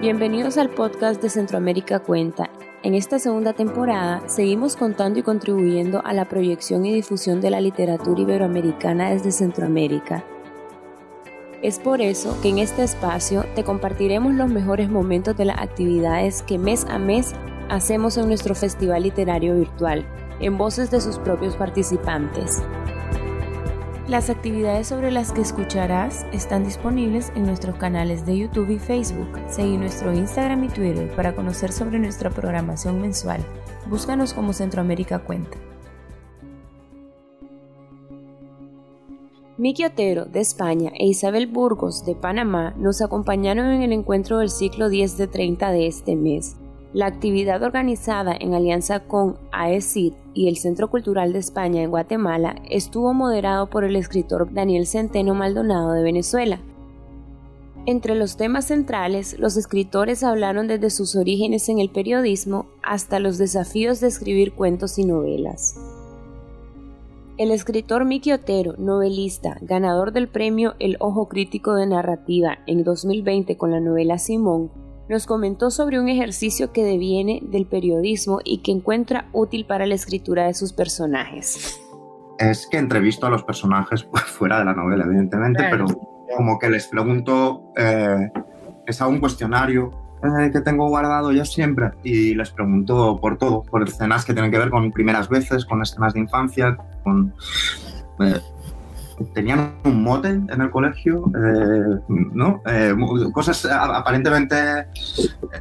Bienvenidos al podcast de Centroamérica Cuenta. En esta segunda temporada seguimos contando y contribuyendo a la proyección y difusión de la literatura iberoamericana desde Centroamérica. Es por eso que en este espacio te compartiremos los mejores momentos de las actividades que mes a mes hacemos en nuestro festival literario virtual, en voces de sus propios participantes. Las actividades sobre las que escucharás están disponibles en nuestros canales de YouTube y Facebook. Seguí nuestro Instagram y Twitter para conocer sobre nuestra programación mensual. Búscanos como Centroamérica Cuenta. Miki Otero, de España, e Isabel Burgos, de Panamá, nos acompañaron en el encuentro del ciclo 10 de 30 de este mes. La actividad organizada en alianza con AECID y el Centro Cultural de España en Guatemala estuvo moderado por el escritor Daniel Centeno Maldonado de Venezuela. Entre los temas centrales, los escritores hablaron desde sus orígenes en el periodismo hasta los desafíos de escribir cuentos y novelas. El escritor Miki Otero, novelista, ganador del premio El Ojo Crítico de Narrativa en 2020 con la novela Simón, nos comentó sobre un ejercicio que deviene del periodismo y que encuentra útil para la escritura de sus personajes. Es que entrevisto a los personajes fuera de la novela, evidentemente, pero como que les pregunto, eh, les hago un cuestionario eh, que tengo guardado yo siempre y les pregunto por todo, por escenas que tienen que ver con primeras veces, con escenas de infancia, con... Eh, tenían un mote en el colegio, eh, ¿no? Eh, cosas aparentemente,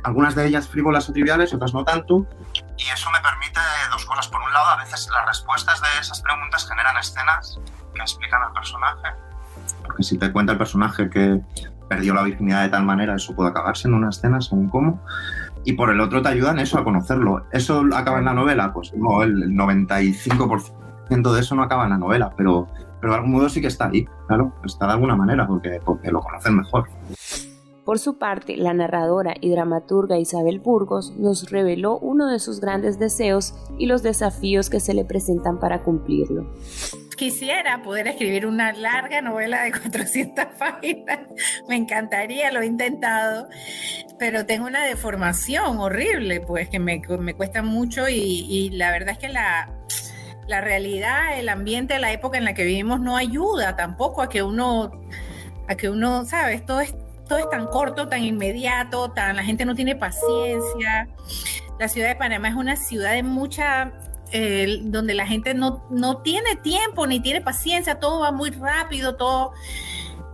algunas de ellas frívolas o triviales, otras no tanto. Y eso me permite dos cosas. Por un lado, a veces las respuestas de esas preguntas generan escenas que explican al personaje. Porque si te cuenta el personaje que perdió la virginidad de tal manera, eso puede acabarse en una escena, según cómo. Y por el otro te ayudan eso, a conocerlo. ¿Eso acaba en la novela? Pues no, el 95% de eso no acaba en la novela, pero pero de algún modo sí que está ahí, claro, está de alguna manera porque, porque lo conocen mejor. Por su parte, la narradora y dramaturga Isabel Burgos nos reveló uno de sus grandes deseos y los desafíos que se le presentan para cumplirlo. Quisiera poder escribir una larga novela de 400 páginas, me encantaría, lo he intentado, pero tengo una deformación horrible, pues que me, me cuesta mucho y, y la verdad es que la, la realidad, el ambiente, la época en la que vivimos no ayuda tampoco a que uno, a que uno, sabes, todo es, todo es tan corto, tan inmediato, tan, la gente no tiene paciencia. La ciudad de Panamá es una ciudad de mucha, eh, donde la gente no, no tiene tiempo ni tiene paciencia, todo va muy rápido, todo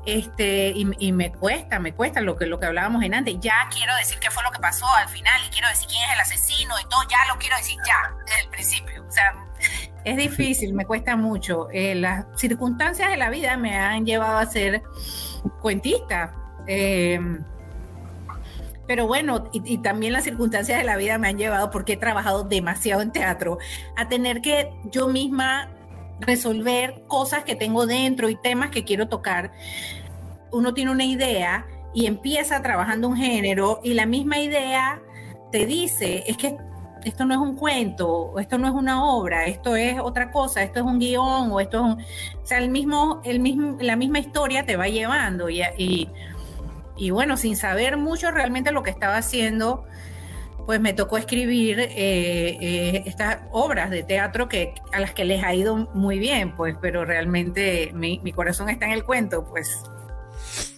este, y, me cuesta, me cuesta lo que, lo que hablábamos en antes. Ya quiero decir qué fue lo que pasó al final y quiero decir quién es el asesino y todo, ya lo quiero decir ya, es difícil, me cuesta mucho. Eh, las circunstancias de la vida me han llevado a ser cuentista. Eh, pero bueno, y, también las circunstancias de la vida me han llevado, porque he trabajado demasiado en teatro, a tener que yo misma resolver cosas que tengo dentro y temas que quiero tocar. Uno tiene una idea y empieza trabajando un género y la misma idea te dice, es que esto no es un cuento, esto no es una obra, esto es otra cosa, esto es un guion, o esto es un, o sea, el mismo, el mismo, la misma historia te va llevando y, y, bueno, sin saber mucho realmente lo que estaba haciendo, pues me tocó escribir eh, eh, estas obras de teatro que a las que les ha ido muy bien, pues, pero realmente mi, mi corazón está en el cuento, pues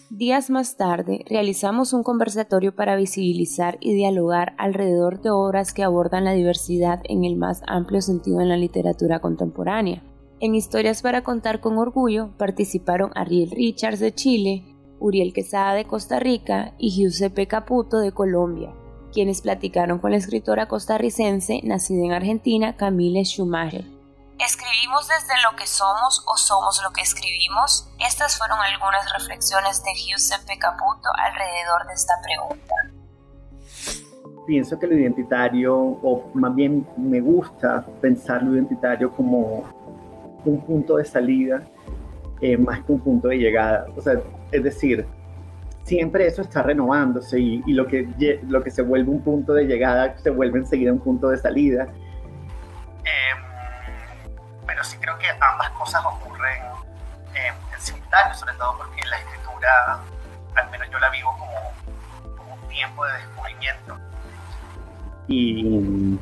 Días más tarde, realizamos un conversatorio para visibilizar y dialogar alrededor de obras que abordan la diversidad en el más amplio sentido en la literatura contemporánea. En Historias para Contar con Orgullo participaron Ariel Richards de Chile, Uriel Quesada de Costa Rica y Giuseppe Caputo de Colombia, quienes platicaron con la escritora costarricense nacida en Argentina, Camille Schumacher. ¿Escribimos desde lo que somos o somos lo que escribimos? Estas fueron algunas reflexiones de Giuseppe Caputo alrededor de esta pregunta. Pienso que lo identitario, o más bien me gusta pensar lo identitario como un punto de salida eh, más que un punto de llegada. O sea, es decir, siempre eso está renovándose y, lo, que, lo que se vuelve un punto de llegada se vuelve enseguida un punto de salida. Pero sí creo que ambas cosas ocurren eh, en simultáneo, sobre todo porque la escritura, al menos yo la vivo como, un tiempo de descubrimiento. Y,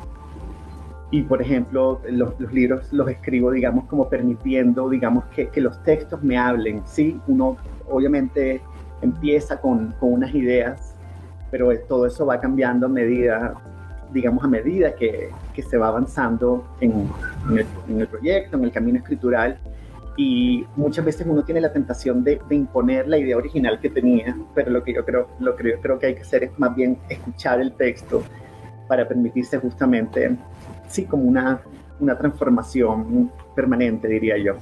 y por ejemplo, los, los, libros los escribo, digamos, como permitiendo, digamos, que, que, los textos me hablen, ¿sí? Uno obviamente empieza con, con unas ideas, pero todo eso va cambiando a medida, digamos, a medida que, que se va avanzando en, en, el, proyecto, en el camino escritural y muchas veces uno tiene la tentación de, imponer la idea original que tenía, pero lo que yo creo, lo que creo que hay que hacer es más bien escuchar el texto para permitirse justamente, sí, como una, una transformación permanente, diría yo.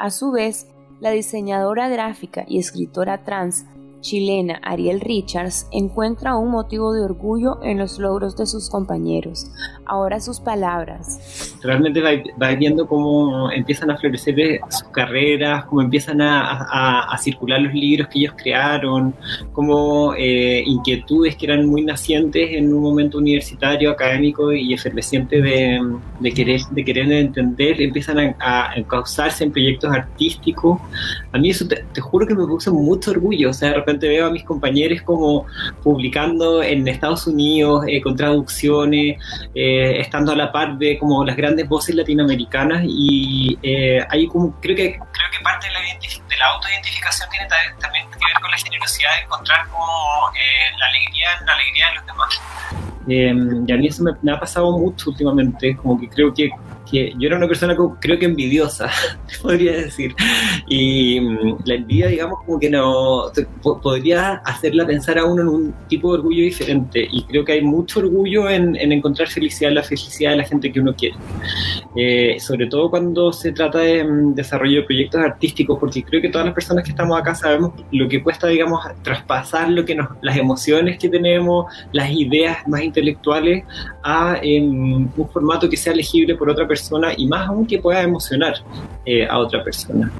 A su vez, la diseñadora gráfica y escritora trans chilena Ariel Richards encuentra un motivo de orgullo en los logros de sus compañeros. Ahora sus palabras. Realmente va, viendo cómo empiezan a florecer sus carreras, cómo empiezan a, a, a circular los libros que ellos crearon, cómo eh, inquietudes que eran muy nacientes en un momento universitario, académico y efervesciente de, de querer, de querer entender, empiezan a, a, causarse en proyectos artísticos. A mí eso te, te juro que me puso mucho orgullo, o sea, de repente veo a mis compañeros como publicando en Estados Unidos eh, con traducciones, eh, estando a la par de como las grandes voces latinoamericanas y eh, ahí como creo que creo que parte de la, de la autoidentificación tiene también que ver con la generosidad de encontrar como la alegría la alegría de los demás. y a mí eso me ha pasado mucho últimamente, como que creo que que yo era una persona creo que envidiosa, podría decir. Y mm, la envidia, digamos, como que no podría hacerla pensar a uno en un tipo de orgullo diferente. Y creo que hay mucho orgullo en, en encontrar felicidad, la felicidad de la gente que uno quiere. Eh, sobre todo cuando se trata de um, desarrollo de proyectos artísticos, porque creo que todas las personas que estamos acá sabemos lo que cuesta, digamos, traspasar lo que nos, las emociones que tenemos, las ideas más intelectuales a um, un formato que sea legible por otra persona persona y más aún que pueda emocionar eh, a otra persona.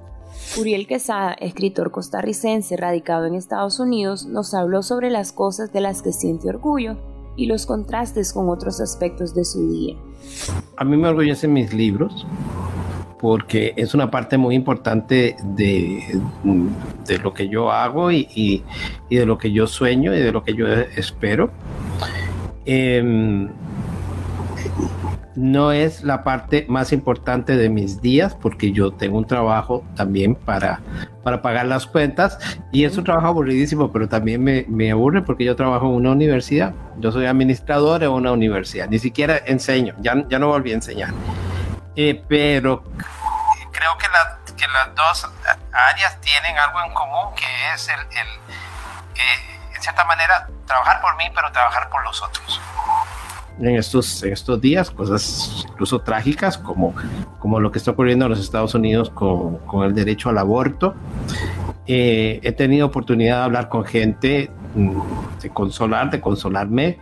Uriel Quesada, escritor costarricense radicado en Estados Unidos, nos habló sobre las cosas de las que siente orgullo y los contrastes con otros aspectos de su día. A mí me orgullecen mis libros porque es una parte muy importante de, de lo que yo hago y, y, y, de lo que yo sueño y de lo que yo espero. Eh, no es la parte más importante de mis días porque yo tengo un trabajo también para, para pagar las cuentas y es un trabajo aburridísimo, pero también me, me aburre porque yo trabajo en una universidad. Yo soy administrador en una universidad, ni siquiera enseño, ya, ya no volví a enseñar. Eh, pero creo que, la, que, las dos áreas tienen algo en común que es eh, en cierta manera, trabajar por mí, pero trabajar por los otros en estos, en estos días, cosas incluso trágicas como, como lo que está ocurriendo en los Estados Unidos con, con el derecho al aborto. Eh, he tenido oportunidad de hablar con gente, mm, de consolar, de consolarme,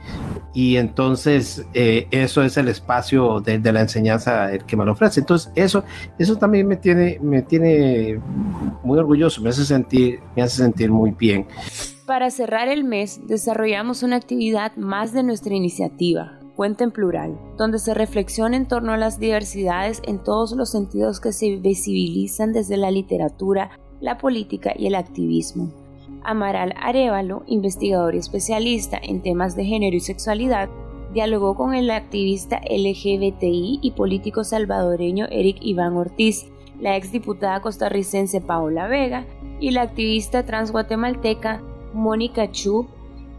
y entonces eh, eso es el espacio de, de, la enseñanza el que me lo ofrece. Entonces eso, eso también me tiene, me tiene muy orgulloso, me hace sentir, me hace sentir muy bien. Para cerrar el mes, desarrollamos una actividad más de nuestra iniciativa, Cuenta en plural, donde se reflexiona en torno a las diversidades en todos los sentidos que se visibilizan desde la literatura, la política y el activismo. Amaral Arevalo, investigador y especialista en temas de género y sexualidad, dialogó con el activista LGBTI y político salvadoreño Eric Iván Ortiz, la exdiputada costarricense Paola Vega y la activista transguatemalteca Mónica Chub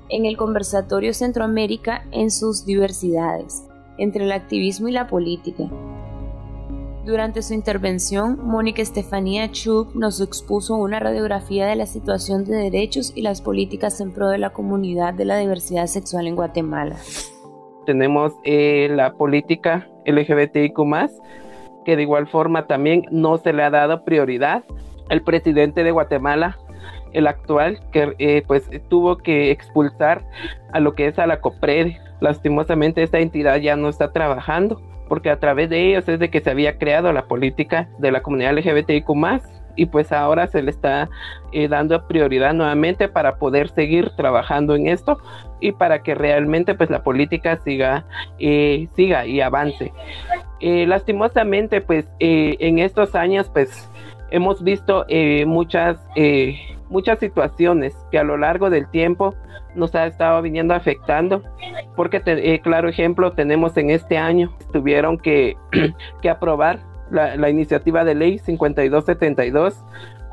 en el conversatorio Centroamérica en sus diversidades, entre el activismo y la política. Durante su intervención, Mónica Estefanía Chub nos expuso una radiografía de la situación de derechos y las políticas en pro de la comunidad de la diversidad sexual en Guatemala. Tenemos eh, la política LGBTIQ, que de igual forma también no se le ha dado prioridad. El presidente de Guatemala el actual, que eh, pues tuvo que expulsar a lo que es a la COPRED. Lastimosamente esta entidad ya no está trabajando, porque a través de ellos es de que se había creado la política de la comunidad LGBTIQ y pues ahora se le está eh, dando prioridad nuevamente para poder seguir trabajando en esto y para que realmente pues la política siga eh, siga y avance lastimosamente pues en estos años pues hemos visto muchas muchas situaciones que a lo largo del tiempo nos ha estado viniendo afectando, porque eh, claro ejemplo tenemos en este año, tuvieron que, que aprobar la, la iniciativa de ley 5272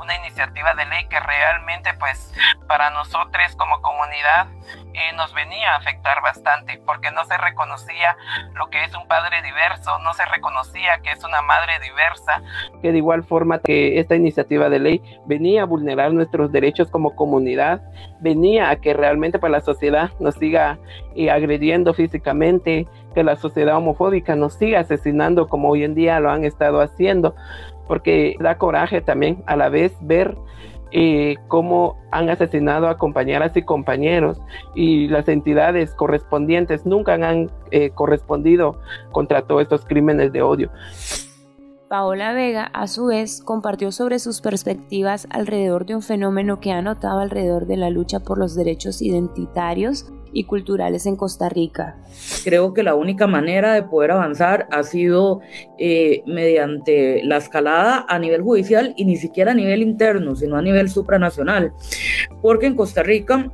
una iniciativa de ley que realmente pues para nosotros como comunidad eh, nos venía a afectar bastante porque no se reconocía lo que es un padre diverso, no se reconocía que es una madre diversa, que de igual forma que esta iniciativa de ley venía a vulnerar nuestros derechos como comunidad, venía a que realmente para pues, la sociedad nos siga eh, agrediendo físicamente, que la sociedad homofóbica nos siga asesinando como hoy en día lo han estado haciendo porque da coraje también a la vez ver eh, cómo han asesinado a compañeras y compañeros y las entidades correspondientes nunca han eh, correspondido contra todos estos crímenes de odio. Paola Vega, a su vez, compartió sobre sus perspectivas alrededor de un fenómeno que ha notado alrededor de la lucha por los derechos identitarios y culturales en Costa Rica. Creo que la única manera de poder avanzar ha sido eh, mediante la escalada a nivel judicial y ni siquiera a nivel interno, sino a nivel supranacional. Porque en Costa Rica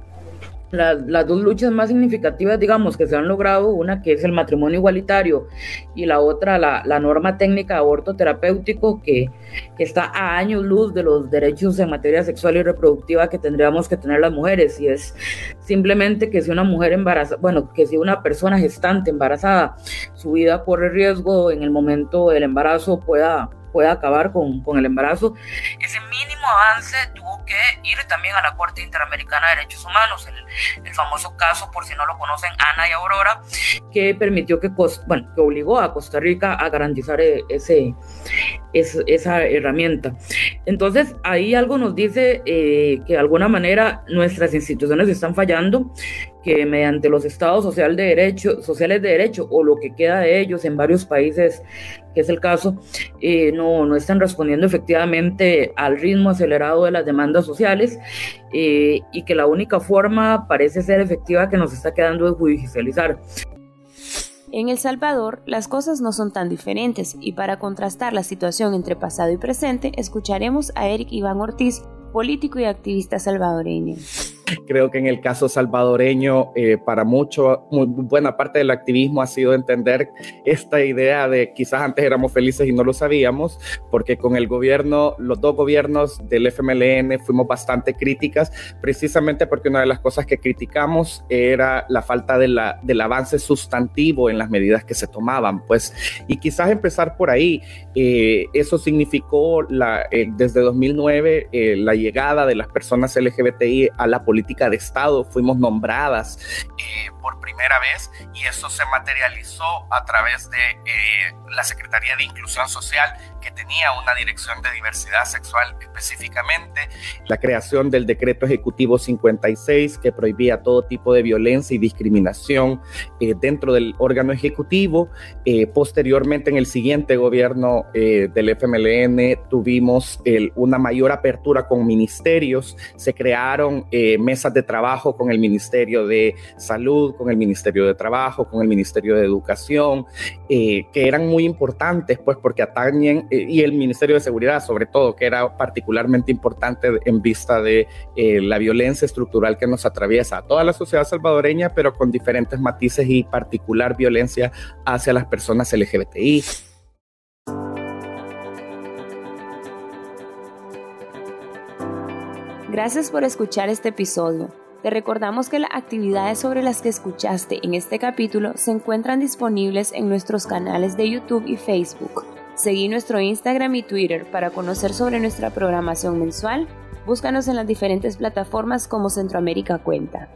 las dos luchas más significativas, digamos, que se han logrado, una que es el matrimonio igualitario y la otra la, norma técnica de aborto terapéutico que, está a años luz de los derechos en materia sexual y reproductiva que tendríamos que tener las mujeres y es simplemente que si una mujer embarazada, bueno, que si una persona gestante embarazada, su vida corre riesgo en el momento del embarazo pueda pueda acabar con, con el embarazo. Avance tuvo que ir también a la Corte Interamericana de Derechos Humanos, el, famoso caso, por si no lo conocen, Ana y Aurora, que permitió que, bueno, que obligó a Costa Rica a garantizar e, ese, esa herramienta. Entonces, ahí algo nos dice eh, que de alguna manera nuestras instituciones están fallando, que mediante los estados social de derecho, sociales de derecho o lo que queda de ellos en varios países, que es el caso, eh, no, no están respondiendo efectivamente al ritmo acelerado de las demandas sociales eh, y que la única forma parece ser efectiva que nos está quedando es judicializar. En El Salvador, las cosas no son tan diferentes y para contrastar la situación entre pasado y presente, escucharemos a Eric Iván Ortiz, político y activista salvadoreño. Creo que en el caso salvadoreño, eh, para mucho, muy buena parte del activismo ha sido entender esta idea de quizás antes éramos felices y no lo sabíamos, porque con el gobierno, los dos gobiernos del FMLN fuimos bastante críticas, precisamente porque una de las cosas que criticamos era la falta de la, del avance sustantivo en las medidas que se tomaban, pues, y quizás empezar por ahí, eh, eso significó la, eh, desde 2009 la llegada de las personas LGBTI a la política política de Estado, fuimos nombradas eh, por primera vez y eso se materializó a través de eh, la Secretaría de Inclusión Social que tenía una dirección de diversidad sexual específicamente, la creación del decreto ejecutivo 56 que prohibía todo tipo de violencia y discriminación eh, dentro del órgano ejecutivo. posteriormente, en el siguiente gobierno del FMLN, tuvimos una mayor apertura con ministerios, se crearon mesas de trabajo con el Ministerio de Salud, con el Ministerio de Trabajo, con el Ministerio de Educación, eh, que eran muy importantes, pues porque atañen, eh, y el Ministerio de Seguridad sobre todo, que era particularmente importante en vista de eh, la violencia estructural que nos atraviesa a toda la sociedad salvadoreña, pero con diferentes matices y particular violencia hacia las personas LGBTI. Gracias por escuchar este episodio. Te recordamos que las actividades sobre las que escuchaste en este capítulo se encuentran disponibles en nuestros canales de YouTube y Facebook. Seguí nuestro Instagram y Twitter para conocer sobre nuestra programación mensual. Búscanos en las diferentes plataformas como Centroamérica Cuenta.